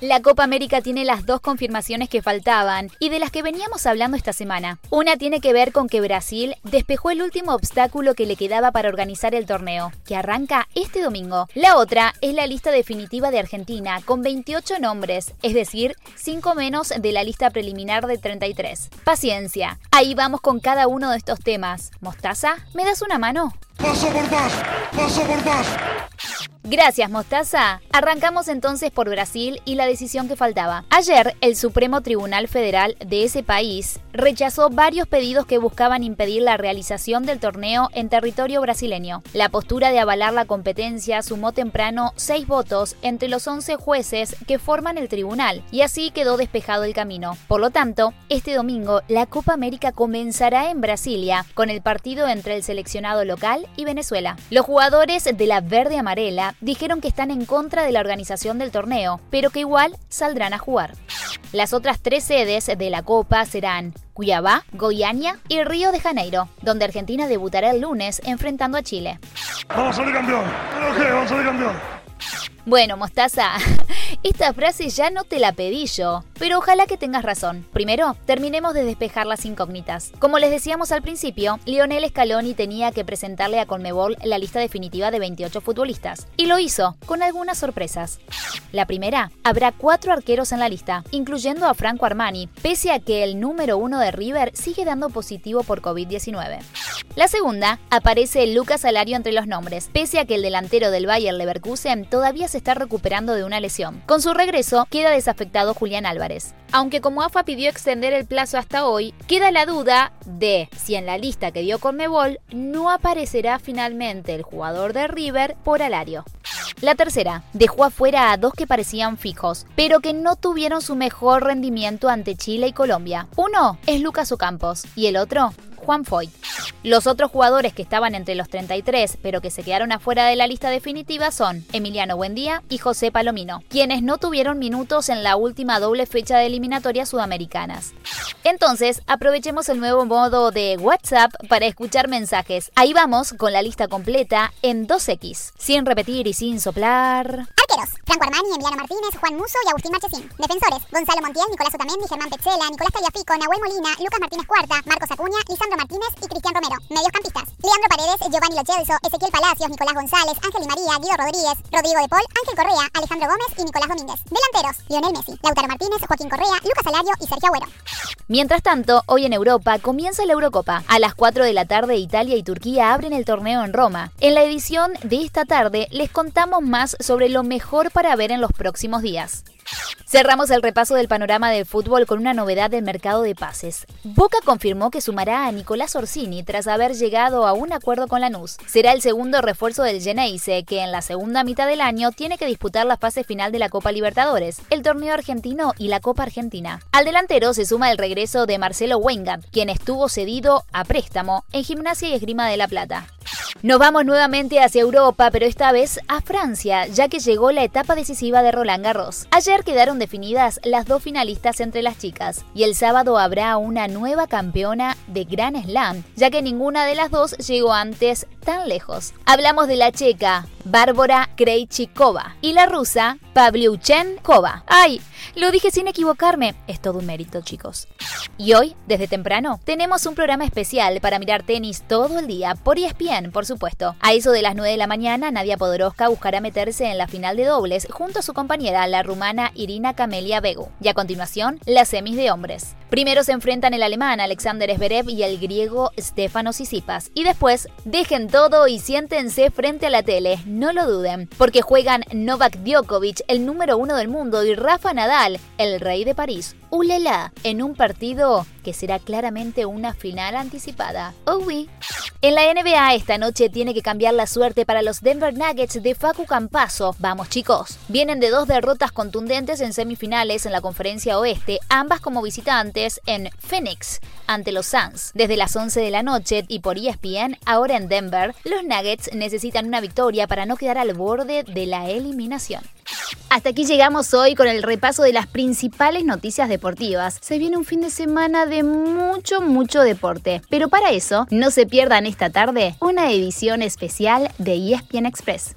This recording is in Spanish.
La Copa América tiene las dos confirmaciones que faltaban y de las que veníamos hablando esta semana. Una tiene que ver con que Brasil despejó el último obstáculo que le quedaba para organizar el torneo, que arranca este domingo. La otra es la lista definitiva de Argentina, con 28 nombres, es decir, 5 menos de la lista preliminar de 33. Paciencia, ahí vamos con cada uno de estos temas. Mostaza, ¿me das una mano? Paso por más, paso por más. Gracias, Mostaza. Arrancamos entonces por Brasil y la decisión que faltaba. Ayer, el Supremo Tribunal Federal de ese país rechazó varios pedidos que buscaban impedir la realización del torneo en territorio brasileño. La postura de avalar la competencia sumó temprano seis votos entre los 11 jueces que forman el tribunal y así quedó despejado el camino. Por lo tanto, este domingo la Copa América comenzará en Brasilia con el partido entre el seleccionado local y Venezuela. Los jugadores de la verde amarela dijeron que están en contra de la organización del torneo, pero que igual saldrán a jugar. Las otras tres sedes de la Copa serán Cuiabá, Goiânia y Río de Janeiro, donde Argentina debutará el lunes enfrentando a Chile. Vamos a salir campeón. ¿Pero qué? Vamos a salir campeón. Bueno, Mostaza, esta frase ya no te la pedí yo, pero ojalá que tengas razón. Primero, terminemos de despejar las incógnitas. Como les decíamos al principio, Lionel Scaloni tenía que presentarle a Conmebol la lista definitiva de 28 futbolistas, y lo hizo, con algunas sorpresas. La primera, habrá cuatro arqueros en la lista, incluyendo a Franco Armani, pese a que el número uno de River sigue dando positivo por COVID-19. La segunda, aparece Lucas Alario entre los nombres, pese a que el delantero del Bayer Leverkusen todavía se está recuperando de una lesión. Con su regreso, queda desafectado Julián Álvarez. Aunque como AFA pidió extender el plazo hasta hoy, queda la duda de si en la lista que dio Conmebol no aparecerá finalmente el jugador de River por Alario. La tercera, dejó afuera a dos que parecían fijos, pero que no tuvieron su mejor rendimiento ante Chile y Colombia. Uno es Lucas Ocampos y el otro, Juan Foyt. Los otros jugadores que estaban entre los 33 pero que se quedaron afuera de la lista definitiva son Emiliano Buendía y José Palomino, quienes no tuvieron minutos en la última doble fecha de eliminatorias sudamericanas. Entonces, aprovechemos el nuevo modo de WhatsApp para escuchar mensajes. Ahí vamos con la lista completa en 2X, sin repetir y sin soplar. Franco Armani, Emiliano Martínez, Juan Muso y Agustín Marchesín. Defensores, Gonzalo Montiel, Nicolás Otamendi, Germán Petzela, Nicolás Tagliafico, Nahuel Molina, Lucas Martínez Cuarta, Marcos Acuña, Lisandro Martínez y Cristian Romero. Mediocampistas, Leandro Paredes, Giovanni Lo Celso, Ezequiel Palacios, Nicolás González, Ángel y María, Guido Rodríguez, Rodrigo de Paul, Ángel Correa, Alejandro Gómez y Nicolás Domínguez. Delanteros, Lionel Messi, Lautaro Martínez, Joaquín Correa, Lucas Alario y Sergio Agüero. Mientras tanto, hoy en Europa comienza la Eurocopa. A las 4 de la tarde Italia y Turquía abren el torneo en Roma. En la edición de esta tarde les contamos más sobre lo mejor para ver en los próximos días. Cerramos el repaso del panorama del fútbol con una novedad del mercado de pases. Boca confirmó que sumará a Nicolás Orsini tras haber llegado a un acuerdo con Lanús. Será el segundo refuerzo del Geneise, que en la segunda mitad del año tiene que disputar la fase final de la Copa Libertadores, el torneo argentino y la Copa Argentina. Al delantero se suma el regreso de Marcelo Weingart, quien estuvo cedido a préstamo en Gimnasia y Esgrima de la Plata. Nos vamos nuevamente hacia Europa, pero esta vez a Francia, ya que llegó la etapa decisiva de Roland Garros. Ayer quedaron definidas las dos finalistas entre las chicas, y el sábado habrá una nueva campeona de Grand Slam, ya que ninguna de las dos llegó antes tan lejos. Hablamos de la checa Bárbara Krejcikova y la rusa Pavlyuchenkova. ¡Ay! Lo dije sin equivocarme. Es todo un mérito, chicos. Y hoy, desde temprano, tenemos un programa especial para mirar tenis todo el día por ESPN, por supuesto. A eso de las 9 de la mañana, Nadia Podoroska buscará meterse en la final de dobles junto a su compañera, la rumana Irina Camelia Begu. Y a continuación, las semis de hombres. Primero se enfrentan el alemán Alexander Zverev y el griego Stefano Tsitsipas. Y después, dejen todo y siéntense frente a la tele, no lo duden, porque juegan Novak Djokovic, el número uno del mundo, y Rafa Nadal, el rey de París. Ulela, en un partido que será claramente una final anticipada. Oh oui. En la NBA esta noche tiene que cambiar la suerte para los Denver Nuggets de Facu Campaso. Vamos chicos, vienen de dos derrotas contundentes en semifinales en la conferencia oeste, ambas como visitantes en Phoenix ante los Suns. Desde las 11 de la noche y por ESPN, ahora en Denver, los Nuggets necesitan una victoria para no quedar al borde de la eliminación. Hasta aquí llegamos hoy con el repaso de las principales noticias deportivas. Se viene un fin de semana de mucho, mucho deporte. Pero para eso, no se pierdan esta tarde una edición especial de ESPN Express.